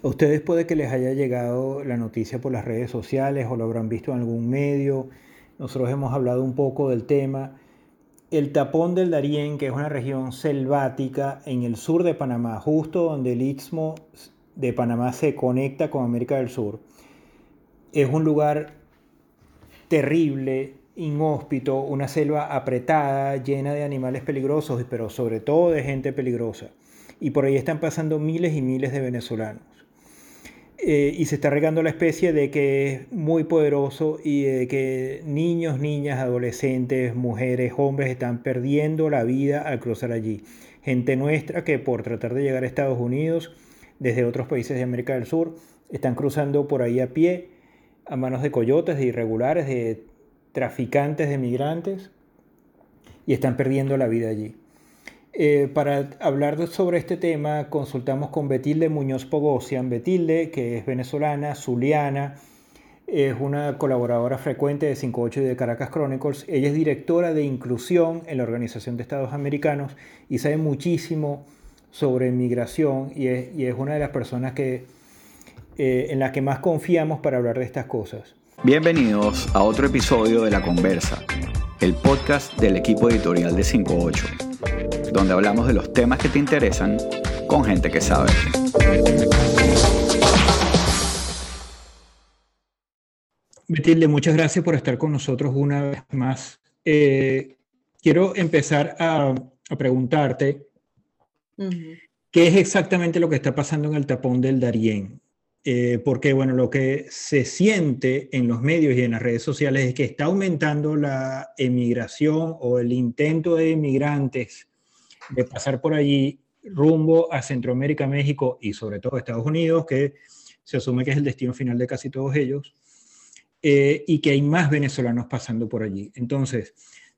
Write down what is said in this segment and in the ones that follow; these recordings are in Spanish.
A ustedes puede que les haya llegado la noticia por las redes sociales o lo habrán visto en algún medio. Nosotros hemos hablado un poco del tema. El tapón del Darién, que es una región selvática en el sur de Panamá, justo donde el istmo de Panamá se conecta con América del Sur, es un lugar terrible, inhóspito, una selva apretada, llena de animales peligrosos, pero sobre todo de gente peligrosa. Y por ahí están pasando miles y miles de venezolanos. Eh, y se está regando la especie de que es muy poderoso y de que niños, niñas, adolescentes, mujeres, hombres están perdiendo la vida al cruzar allí. Gente nuestra que por tratar de llegar a Estados Unidos desde otros países de América del Sur están cruzando por ahí a pie a manos de coyotes, de irregulares, de traficantes de migrantes y están perdiendo la vida allí. Eh, para hablar sobre este tema consultamos con Betilde Muñoz Pogosian. Betilde, que es venezolana, zuliana, es una colaboradora frecuente de 58 y de Caracas Chronicles. Ella es directora de inclusión en la Organización de Estados Americanos y sabe muchísimo sobre migración y es, una de las personas que, eh, en las que más confiamos para hablar de estas cosas. Bienvenidos a otro episodio de La Conversa, el podcast del equipo editorial de 58 donde hablamos de los temas que te interesan con gente que sabe. Betilde, muchas gracias por estar con nosotros una vez más. Eh, quiero empezar a, preguntarte qué es exactamente lo que está pasando en el tapón del Darién. Eh, porque, bueno, lo que se siente en los medios y en las redes sociales es que está aumentando la emigración o el intento de inmigrantes de pasar por allí rumbo a Centroamérica, México y sobre todo Estados Unidos, que se asume que es el destino final de casi todos ellos, eh, y que hay más venezolanos pasando por allí. Entonces,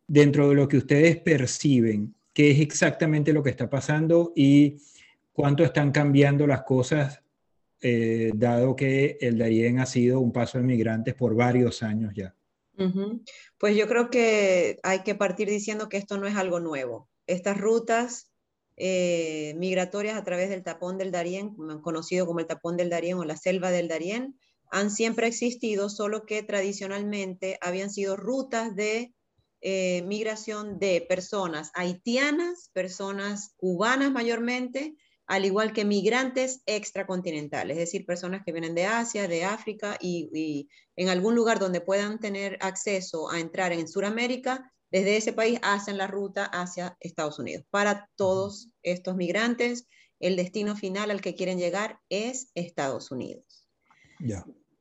dentro de lo que ustedes perciben, ¿qué es exactamente lo que está pasando y cuánto están cambiando las cosas, eh, dado que el Darién ha sido un paso de migrantes por varios años ya? Pues yo creo que hay que partir diciendo que esto no es algo nuevo estas rutas eh, migratorias a través del tapón del Darién, conocido como el tapón del Darién o la selva del Darién, han siempre existido, solo que tradicionalmente habían sido rutas de eh, migración de personas haitianas, personas cubanas mayormente, al igual que migrantes extracontinentales, es decir, personas que vienen de Asia, de África y, y en algún lugar donde puedan tener acceso a entrar en Sudamérica, desde ese país hacen la ruta hacia Estados Unidos. Para todos estos migrantes, el destino final al que quieren llegar es Estados Unidos.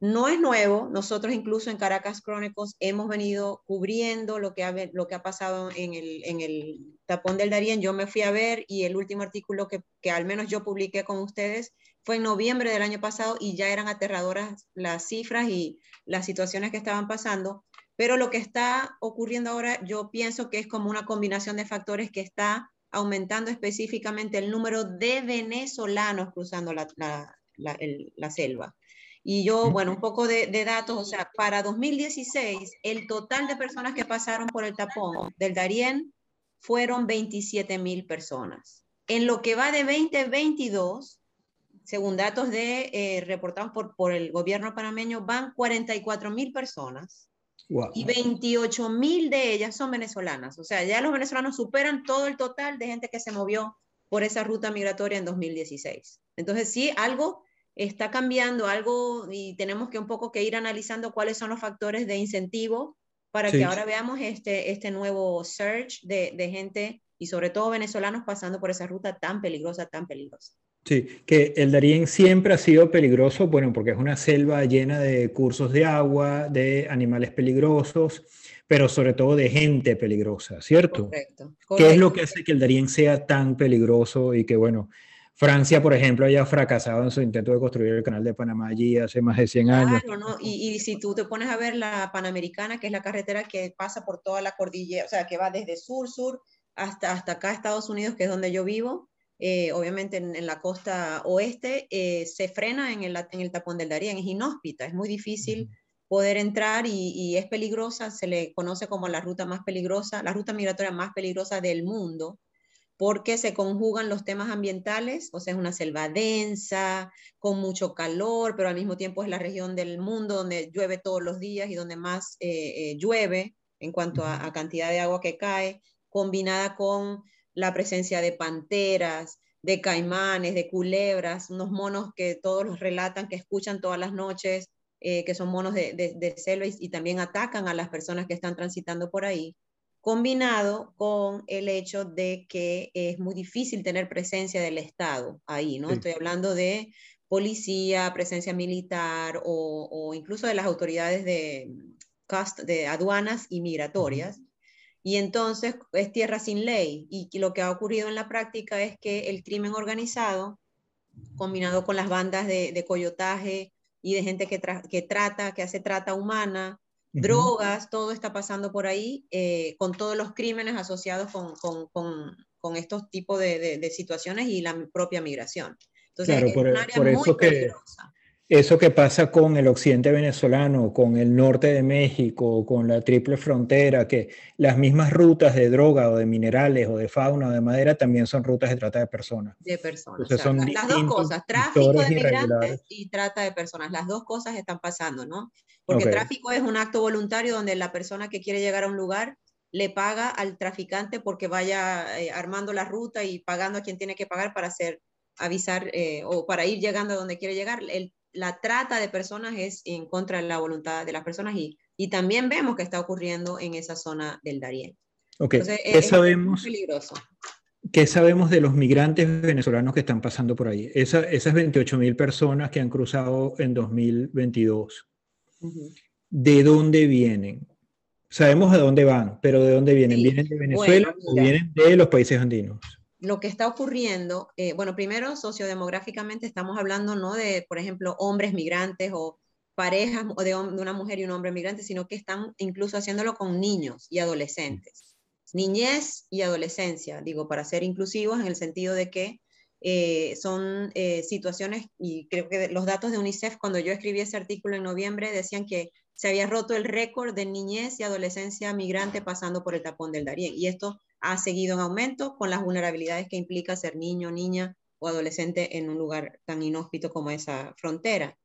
No es nuevo, nosotros incluso en Caracas Chronicles hemos venido cubriendo lo que ha, lo que ha pasado en el, en el tapón del Darién. Yo me fui a ver y el último artículo que, que al menos yo publiqué con ustedes fue en noviembre del año pasado y ya eran aterradoras las cifras y las situaciones que estaban pasando. Pero lo que está ocurriendo ahora, yo pienso que es como una combinación de factores que está aumentando específicamente el número de venezolanos cruzando la, selva. Y yo, bueno, un poco de, datos, o sea, para 2016, el total de personas que pasaron por el tapón del Darién fueron 27 mil personas. En lo que va de 2022, según datos de, eh, reportados por, por el gobierno panameño, van 44 mil personas y 28 mil de ellas son venezolanas. O sea, ya los venezolanos superan todo el total de gente que se movió por esa ruta migratoria en 2016. Entonces, sí, algo está cambiando, algo, y tenemos que un poco que ir analizando cuáles son los factores de incentivo para que ahora veamos este, este nuevo surge de, de gente y sobre todo venezolanos pasando por esa ruta tan peligrosa, tan peligrosa. Sí, que el Darién siempre ha sido peligroso, bueno, porque es una selva llena de cursos de agua, de animales peligrosos, pero sobre todo de gente peligrosa, ¿cierto? Correcto. ¿Qué es lo que hace que el Darién sea tan peligroso y que, bueno, Francia, por ejemplo, haya fracasado en su intento de construir el canal de Panamá allí hace más de 100 años? Claro, ¿no? y, y, si tú te pones a ver la Panamericana, que es la carretera que pasa por toda la cordillera, o sea, que va desde sur-sur hasta, hasta acá, Estados Unidos, que es donde yo vivo, eh, obviamente en, la costa oeste, eh, se frena en el, en el tapón del Darién, es inhóspita, es muy difícil poder entrar y, es peligrosa, se le conoce como la ruta más peligrosa, la ruta migratoria más peligrosa del mundo, porque se conjugan los temas ambientales, o sea, es una selva densa, con mucho calor, pero al mismo tiempo es la región del mundo donde llueve todos los días y donde más eh, llueve en cuanto a, cantidad de agua que cae, combinada con la presencia de panteras, de caimanes, de culebras, unos monos que todos los relatan, que escuchan todas las noches, eh, que son monos de, de, selva y, también atacan a las personas que están transitando por ahí combinado con el hecho de que es muy difícil tener presencia del Estado ahí, ¿no? Estoy hablando de policía, presencia militar o, incluso de las autoridades de, de aduanas y migratorias. Y entonces es tierra sin ley. Y lo que ha ocurrido en la práctica es que el crimen organizado, combinado con las bandas de, coyotaje y de gente que, que trata, que hace trata humana, drogas, todo está pasando por ahí, eh, con todos los crímenes asociados con, con, con, con estos tipos de, de, situaciones y la propia migración. Entonces, claro, por, por eso que, eso que pasa con el occidente venezolano, con el norte de México, con la triple frontera, que las mismas rutas de droga o de minerales o de fauna o de madera también son rutas de trata de personas. De personas. son las, dos cosas, tráfico de migrantes y trata de personas. Las dos cosas están pasando, ¿no? Porque tráfico es un acto voluntario donde la persona que quiere llegar a un lugar le paga al traficante porque vaya eh, armando la ruta y pagando a quien tiene que pagar para hacer avisar eh, o para ir llegando a donde quiere llegar. El la trata de personas es en contra de la voluntad de las personas y, y también vemos que está ocurriendo en esa zona del Darién. Ok, ¿qué sabemos? peligroso. ¿Qué sabemos de los migrantes venezolanos que están pasando por ahí? Esa, esas 28 mil personas que han cruzado en 2022, ¿de dónde vienen? Sabemos de dónde van, pero ¿de dónde vienen? ¿Vienen de Venezuela o vienen de los países andinos? Lo que está ocurriendo, eh, bueno, primero sociodemográficamente estamos hablando no de, por ejemplo, hombres migrantes o parejas o de, una mujer y un hombre migrante, sino que están incluso haciéndolo con niños y adolescentes. Niñez y adolescencia, digo, para ser inclusivos en el sentido de que eh, son eh, situaciones, y creo que los datos de UNICEF, cuando yo escribí ese artículo en noviembre, decían que se había roto el récord de niñez y adolescencia migrante pasando por el tapón del Darién. Y esto ha seguido en aumento con las vulnerabilidades que implica ser niño, niña o adolescente en un lugar tan inhóspito como esa frontera.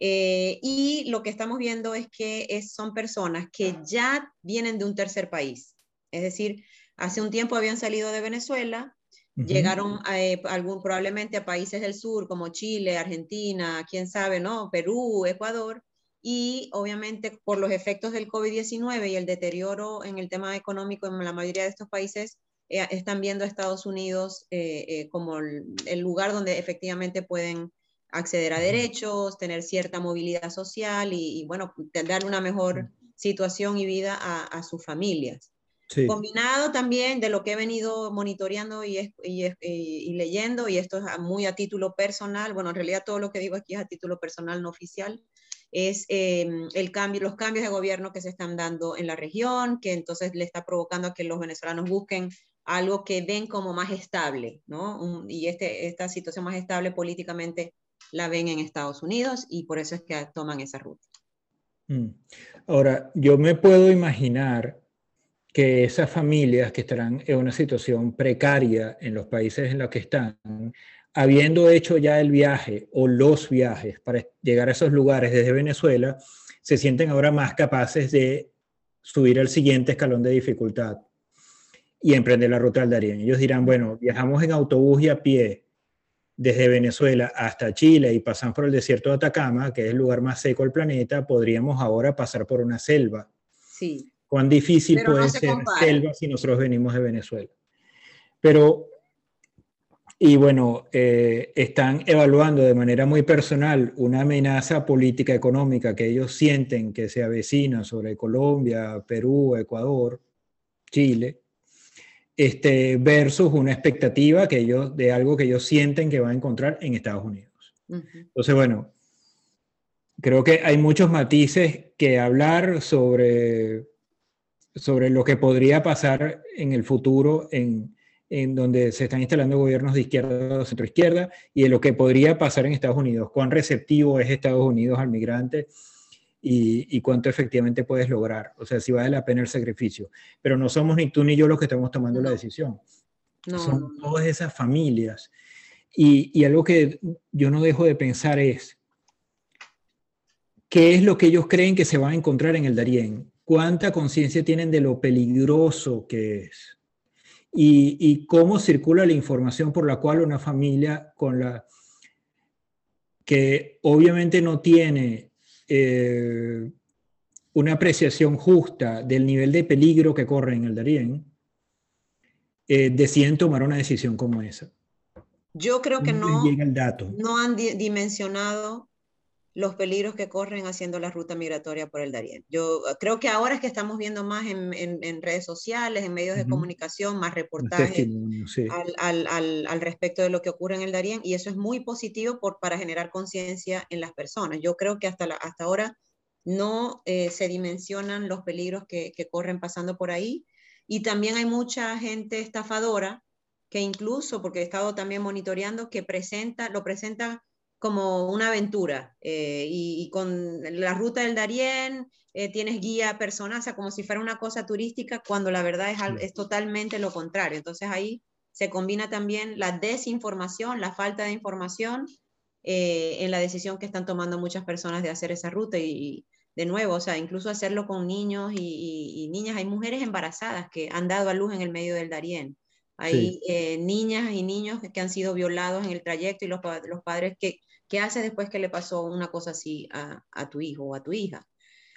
Eh, y lo que estamos viendo es que son personas que ya vienen de un tercer país. Es decir, hace un tiempo habían salido de Venezuela, llegaron eh, algún, probablemente a países del sur como Chile, Argentina, quién sabe, ¿no? Perú, Ecuador, y obviamente por los efectos del COVID-19 y el deterioro en el tema económico en la mayoría de estos países, eh, están viendo a Estados Unidos eh, eh, como el, lugar donde efectivamente pueden acceder a derechos, tener cierta movilidad social y, bueno, darle una mejor situación y vida a, sus familias. Combinado también de lo que he venido monitoreando y, y, leyendo, y esto es muy a título personal, bueno, en realidad todo lo que digo aquí es a título personal, no oficial, es em, el cambio, los cambios de gobierno que se están dando en la región, que entonces le está provocando a que los venezolanos busquen algo que ven como más estable, ¿no? y este, esta situación más estable políticamente la ven en Estados Unidos y por eso es que toman esa ruta. Mm. Ahora, yo me puedo imaginar que esas familias que estarán en una situación precaria en los países en los que están, habiendo hecho ya el viaje o los viajes para llegar a esos lugares desde Venezuela, se sienten ahora más capaces de subir al siguiente escalón de dificultad y emprender la ruta del Darién. Ellos dirán, bueno, viajamos en autobús y a pie desde Venezuela hasta Chile y pasamos por el desierto de Atacama, que es el lugar más seco del planeta, podríamos ahora pasar por una selva. Sí. ¿Cuán difícil puede ser selva si nosotros venimos de Venezuela? Pero y bueno, eh, están evaluando de manera muy personal una amenaza política económica que ellos sienten que se avecina sobre Colombia, Perú, Ecuador, Chile, este, versus una expectativa que ellos, de algo que ellos sienten que van a encontrar en Estados Unidos. Entonces, bueno, creo que hay muchos matices que hablar sobre, sobre lo que podría pasar en el futuro en, en donde se están instalando gobiernos de izquierda o centroizquierda y de lo que podría pasar en Estados Unidos, cuán receptivo es Estados Unidos al migrante y, cuánto efectivamente puedes lograr, o sea, si vale la pena el sacrificio. Pero no somos ni tú ni yo los que estamos tomando la decisión. Son todas esas familias. Y, y algo que yo no dejo de pensar es, ¿qué es lo que ellos creen que se va a encontrar en el Darién? ¿Cuánta conciencia tienen de lo peligroso que es? Y, y, cómo circula la información por la cual una familia con la que obviamente no tiene eh, una apreciación justa del nivel de peligro que corre en el Darién, eh, deciden tomar una decisión como esa. Yo creo que no, no han dimensionado los peligros que corren haciendo la ruta migratoria por el Darién. Yo uh, creo que ahora es que estamos viendo más en, en, redes sociales, en medios de comunicación, más reportajes al, al, al, respecto de lo que ocurre en el Darién y eso es muy positivo por, para generar conciencia en las personas. Yo creo que hasta, la, hasta ahora no eh, se dimensionan los peligros que, que corren pasando por ahí y también hay mucha gente estafadora que incluso, porque he estado también monitoreando, que presenta, lo presenta como una aventura eh, y, con la ruta del Darién eh, tienes guía personal, o sea, como si fuera una cosa turística, cuando la verdad es, es totalmente lo contrario. Entonces ahí se combina también la desinformación, la falta de información eh, en la decisión que están tomando muchas personas de hacer esa ruta y, de nuevo, o sea, incluso hacerlo con niños y, niñas. Hay mujeres embarazadas que han dado a luz en el medio del Darién. Hay niñas y niños que han sido violados en el trayecto y los, los padres que ¿Qué haces después que le pasó una cosa así a, tu hijo o a tu hija?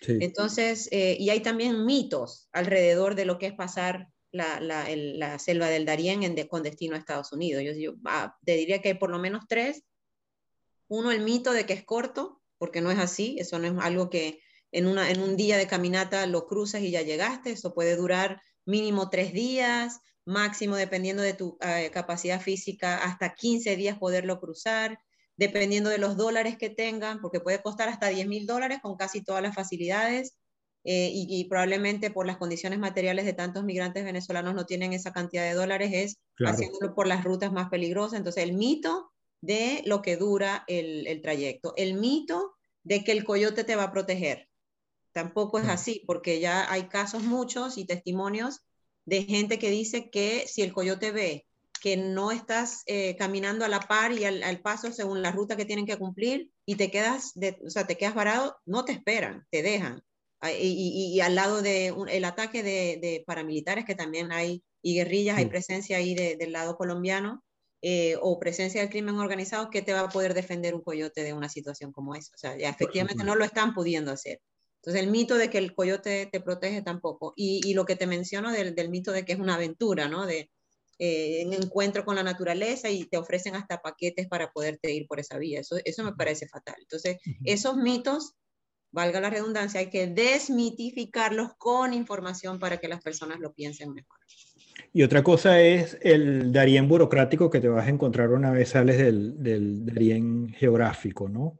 Entonces, eh, y hay también mitos alrededor de lo que es pasar la, selva del Darién en con destino a Estados Unidos. Yo, ah, te diría que hay por lo menos tres. Uno, el mito de que es corto, porque no es así, eso no es algo que en, una, en un día de caminata lo cruzas y ya llegaste, eso puede durar mínimo tres días, máximo, dependiendo de tu eh, capacidad física, hasta 15 días poderlo cruzar dependiendo de los dólares que tengan, porque puede costar hasta 10 mil dólares con casi todas las facilidades. Eh, y, probablemente por las condiciones materiales de tantos migrantes venezolanos no tienen esa cantidad de dólares, es haciéndolo por las rutas más peligrosas. Entonces, el mito de lo que dura el, el, trayecto, el mito de que el coyote te va a proteger. Tampoco es así, porque ya hay casos muchos y testimonios de gente que dice que si el coyote ve que no estás eh, caminando a la par y al, paso según la ruta que tienen que cumplir y te quedas, de, o sea, te quedas varado, no te esperan, te dejan. Y, al lado del el ataque de, paramilitares que también hay, y guerrillas, hay presencia ahí del lado colombiano, eh, o presencia del crimen organizado, que te va a poder defender un coyote de una situación como esa? O sea, ya efectivamente no lo están pudiendo hacer. Entonces, el mito de que el coyote te protege tampoco. Y, lo que te menciono del, del, mito de que es una aventura, ¿no? De, eh, en encuentro con la naturaleza y te ofrecen hasta paquetes para poderte ir por esa vía. Eso, eso me parece fatal. Entonces, esos mitos, valga la redundancia, hay que desmitificarlos con información para que las personas lo piensen mejor. Y otra cosa es el Darien burocrático que te vas a encontrar una vez sales del, del Darien geográfico, ¿no?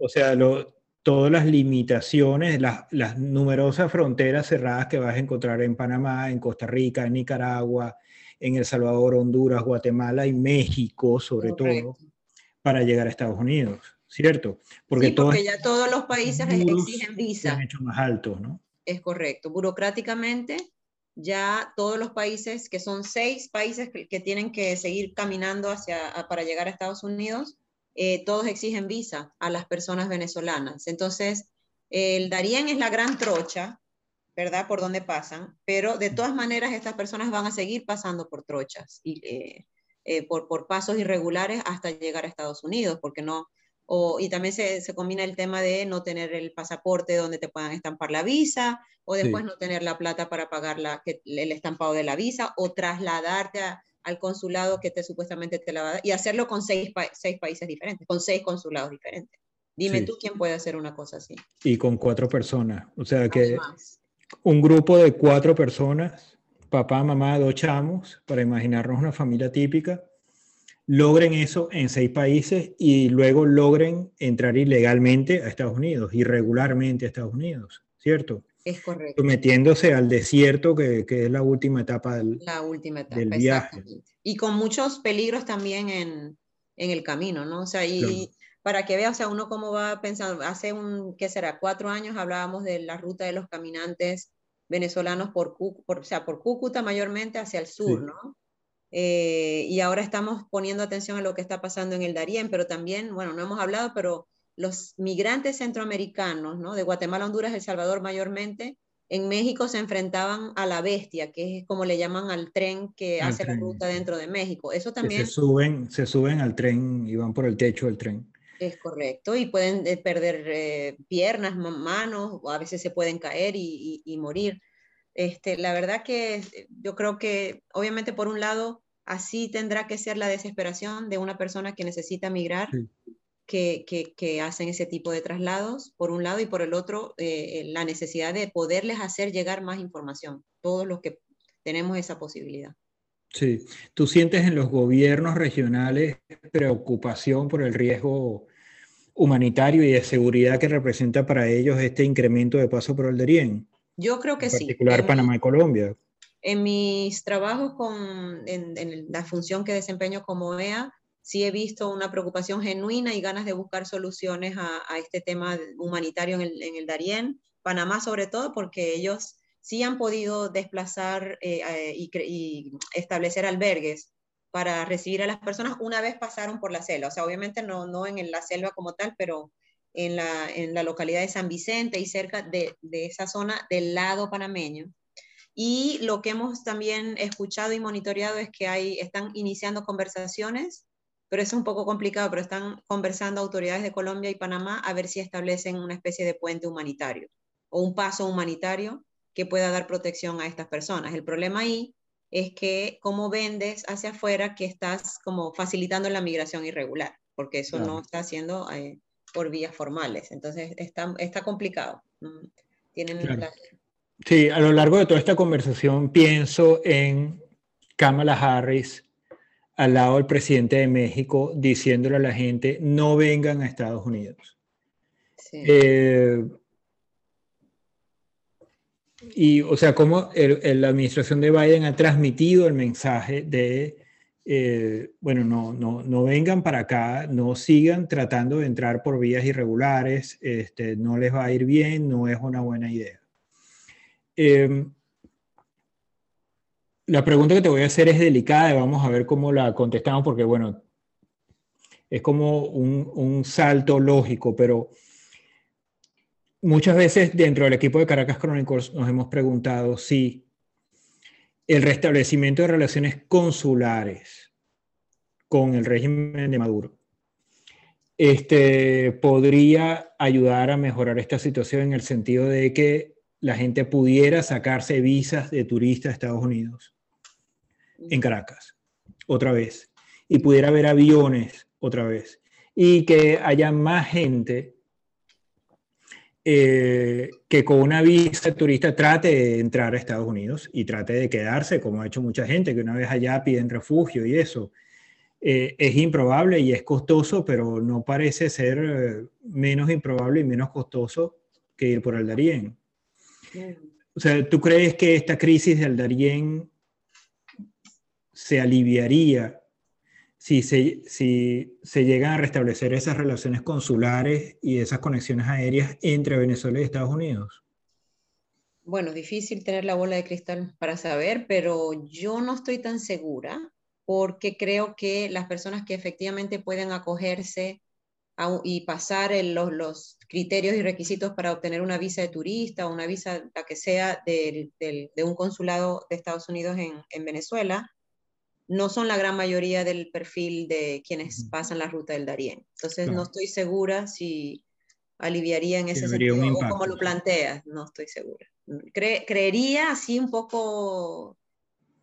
O sea, lo, todas las limitaciones, las, las, numerosas fronteras cerradas que vas a encontrar en Panamá, en Costa Rica, en Nicaragua, en El Salvador, Honduras, Guatemala y México, sobre todo, para llegar a Estados Unidos, ¿cierto? Porque, sí, porque ya todos los países exigen visa. Han hecho más altos, ¿no? Es correcto. Burocráticamente, ya todos los países, que son seis países que, tienen que seguir caminando hacia, para llegar a Estados Unidos, eh, todos exigen visa a las personas venezolanas. Entonces, el Darién es la gran trocha ¿verdad? Por dónde pasan, pero de todas maneras estas personas van a seguir pasando por trochas y eh, eh, por, por pasos irregulares hasta llegar a Estados Unidos, porque no, o, y también se, se, combina el tema de no tener el pasaporte donde te puedan estampar la visa, o después no tener la plata para pagar la, que, el estampado de la visa, o trasladarte al consulado que te supuestamente te la va a dar, y hacerlo con seis, seis países diferentes, con seis consulados diferentes. Dime tú quién puede hacer una cosa así. Y con cuatro personas. O sea que un grupo de cuatro personas, papá, mamá, dos chamos, para imaginarnos una familia típica, logren eso en seis países y luego logren entrar ilegalmente a Estados Unidos, irregularmente a Estados Unidos, ¿cierto? Es correcto. Metiéndose al desierto, que, que es la última etapa del, la última etapa, del viaje. Y con muchos peligros también en, en el camino, ¿no? O sea, y, para que vea, o sea, uno cómo va pensando, hace un, ¿qué será? Cuatro años hablábamos de la ruta de los caminantes venezolanos por, por, o sea, por Cúcuta mayormente hacia el sur, ¿no? Eh, y ahora estamos poniendo atención a lo que está pasando en el Darién, pero también, bueno, no hemos hablado, pero los migrantes centroamericanos, ¿no? De Guatemala, Honduras, El Salvador mayormente, en México se enfrentaban a la bestia, que es como le llaman al tren que hace la ruta dentro de México. Eso también... se, suben, se suben al tren y van por el techo del tren. Es correcto, y pueden eh, perder eh, piernas, manos, o a veces se pueden caer y, morir. Este, la verdad que yo creo que obviamente por un lado así tendrá que ser la desesperación de una persona que necesita migrar, que, que, hacen ese tipo de traslados, por un lado, y por el otro, la necesidad de poderles hacer llegar más información, todos los que tenemos esa posibilidad. Sí, ¿tú sientes en los gobiernos regionales preocupación por el riesgo humanitario y de seguridad que representa para ellos este incremento de paso por el Darién? Yo creo que sí. En particular Panamá y Colombia. En mis trabajos con, en, la función que desempeño como EA, sí he visto una preocupación genuina y ganas de buscar soluciones a, este tema humanitario en el, en el, Darién, Panamá sobre todo, porque ellos sí han podido desplazar eh, eh, y, y, establecer albergues para recibir a las personas una vez pasaron por la selva. O sea, obviamente no, no en la selva como tal, pero en la, en la localidad de San Vicente y cerca de, de esa zona del lado panameño. Y lo que hemos también escuchado y monitoreado es que hay, están iniciando conversaciones, pero es un poco complicado, pero están conversando autoridades de Colombia y Panamá a ver si establecen una especie de puente humanitario o un paso humanitario que pueda dar protección a estas personas. El problema ahí es que cómo vendes hacia afuera que estás como facilitando la migración irregular, porque eso no está haciendo eh, por vías formales. Entonces está, está complicado. Mm, tienen Sí, a lo largo de toda esta conversación pienso en Kamala Harris al lado del presidente de México diciéndole a la gente no vengan a Estados Unidos. Sí. Eh, y, o sea, cómo la administración de Biden ha transmitido el mensaje de, eh, bueno, no, no, no, vengan para acá, no sigan tratando de entrar por vías irregulares, este, no les va a ir bien, no es una buena idea. Em, la pregunta que te voy a hacer es delicada y vamos a ver cómo la contestamos porque, bueno, es como un, un salto lógico, pero muchas veces dentro del equipo de Caracas Chronicles nos hemos preguntado si el restablecimiento de relaciones consulares con el régimen de Maduro este, podría ayudar a mejorar esta situación en el sentido de que la gente pudiera sacarse visas de turista a Estados Unidos en Caracas otra vez y pudiera haber aviones otra vez y que haya más gente eh, que con una visa turista trate de entrar a Estados Unidos y trate de quedarse, como ha hecho mucha gente, que una vez allá piden refugio y eso. Eh, es improbable y es costoso, pero no parece ser eh, menos improbable y menos costoso que ir por el Darién. O sea, ¿tú crees que esta crisis del Darién se aliviaría si se, si se llegan a restablecer esas relaciones consulares y esas conexiones aéreas entre Venezuela y Estados Unidos? Bueno, difícil tener la bola de cristal para saber, pero yo no estoy tan segura porque creo que las personas que efectivamente pueden acogerse y pasar los, los, criterios y requisitos para obtener una visa de turista o una visa, la que sea, de, de un consulado de Estados Unidos en, en Venezuela, no son la gran mayoría del perfil de quienes pasan la ruta del Darién. Entonces no estoy segura si aliviaría en ese sentido o como lo planteas, no estoy segura. creería así un poco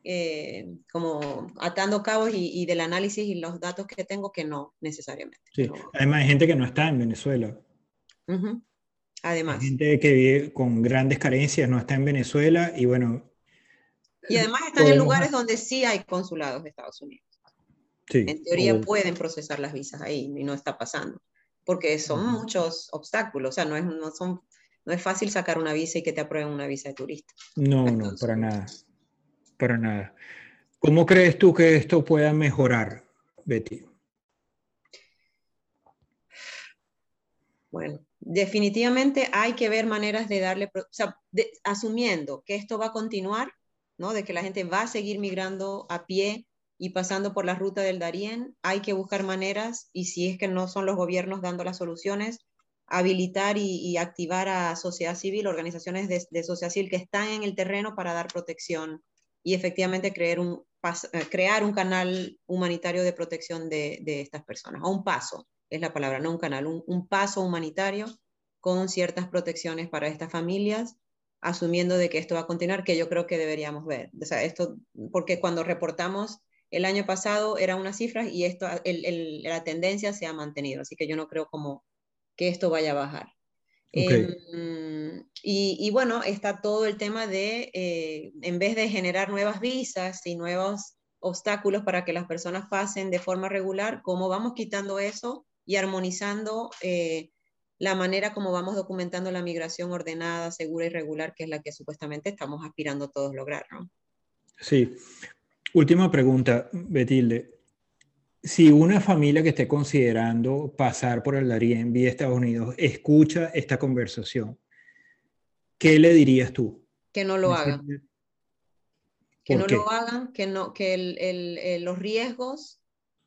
eh, como atando cabos y, del análisis y los datos que tengo que no necesariamente. Sí. Además hay gente que no está en Venezuela. Además. Hay gente que vive con grandes carencias, no está en Venezuela y bueno, y además están en lugares donde sí hay consulados de Estados Unidos. en teoría pueden procesar las visas ahí y no está pasando, porque son muchos obstáculos, o sea, no es, no, son, no es fácil sacar una visa y que te aprueben una visa de turista. No, no, para nada, para nada. ¿Cómo crees tú que esto pueda mejorar, Betty? Bueno, definitivamente hay que ver maneras de darle, o sea, asumiendo que esto va a continuar, de que la gente va a seguir migrando a pie y pasando por la ruta del Darién, hay que buscar maneras y si es que no son los gobiernos dando las soluciones, habilitar y, activar a sociedad civil, organizaciones de, sociedad civil que están en el terreno para dar protección y efectivamente crear un, eh, crear un canal humanitario de protección de, estas personas, o un paso, es la palabra, no un canal, un, paso humanitario con ciertas protecciones para estas familias, asumiendo de que esto va a continuar, que yo creo que deberíamos ver. Esto, porque cuando reportamos el año pasado era una cifra y esto, la tendencia se ha mantenido, así que yo no creo como que esto vaya a bajar. Em, y, bueno, está todo el tema de, eh, en vez de generar nuevas visas y nuevos obstáculos para que las personas pasen de forma regular, cómo vamos quitando eso y armonizando eh, la manera como vamos documentando la migración ordenada, segura y regular, que es la que supuestamente estamos aspirando todos lograr, ¿no? Sí. Última pregunta, Betilde si una familia que esté considerando pasar por el Darién vía Estados Unidos escucha esta conversación, ¿qué le dirías tú? Que no lo hagan. Que no lo hagan, que, no, que los riesgos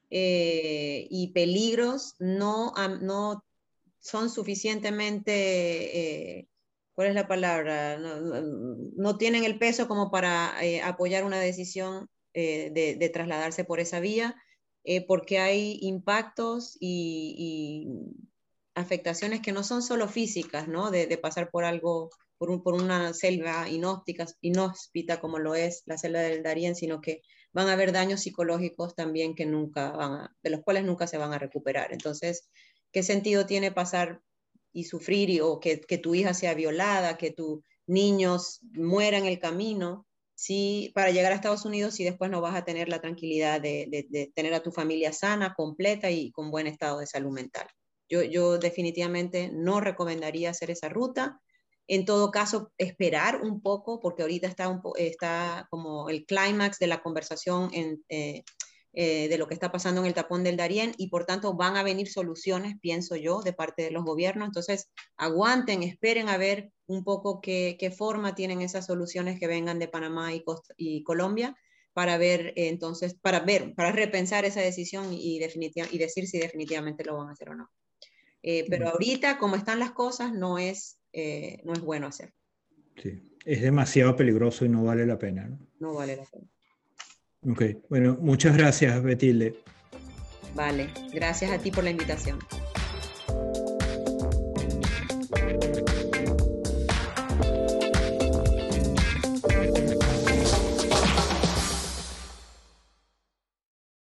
eh, y peligros no, no son suficientemente, eh, ¿cuál es la palabra? No, tienen el peso como para eh, apoyar una decisión de trasladarse por esa vía eh, porque hay impactos y, afectaciones que no son solo físicas, ¿no? De, pasar por algo, por, una selva inhóspita, inhóspita como lo es la selva del Darién, sino que van a haber daños psicológicos también que nunca van de los cuales nunca se van a recuperar. Entonces, ¿qué sentido tiene pasar y sufrir o que, que tu hija sea violada, que tu niños muera en el camino? Para llegar a Estados Unidos y después no vas a tener la tranquilidad de, tener a tu familia sana, completa y con buen estado de salud mental. Yo, definitivamente no recomendaría hacer esa ruta. En todo caso, esperar un poco, porque ahorita está como el clímax de la conversación en, eh, eh, de lo que está pasando en el tapón del Darién y por tanto van a venir soluciones, pienso yo, de parte de los gobiernos. Entonces, aguanten, esperen a ver un poco qué, qué forma tienen esas soluciones que vengan de Panamá y, y Colombia para ver, eh, entonces, para ver, para repensar esa decisión y, y decir si definitivamente lo van a hacer o no. Eh, pero ahorita, como están las cosas, no es, no es bueno hacer. Sí, es demasiado peligroso y no vale la pena. No, no vale la pena. Ok, bueno, muchas gracias, Betilde. Vale, gracias a ti por la invitación.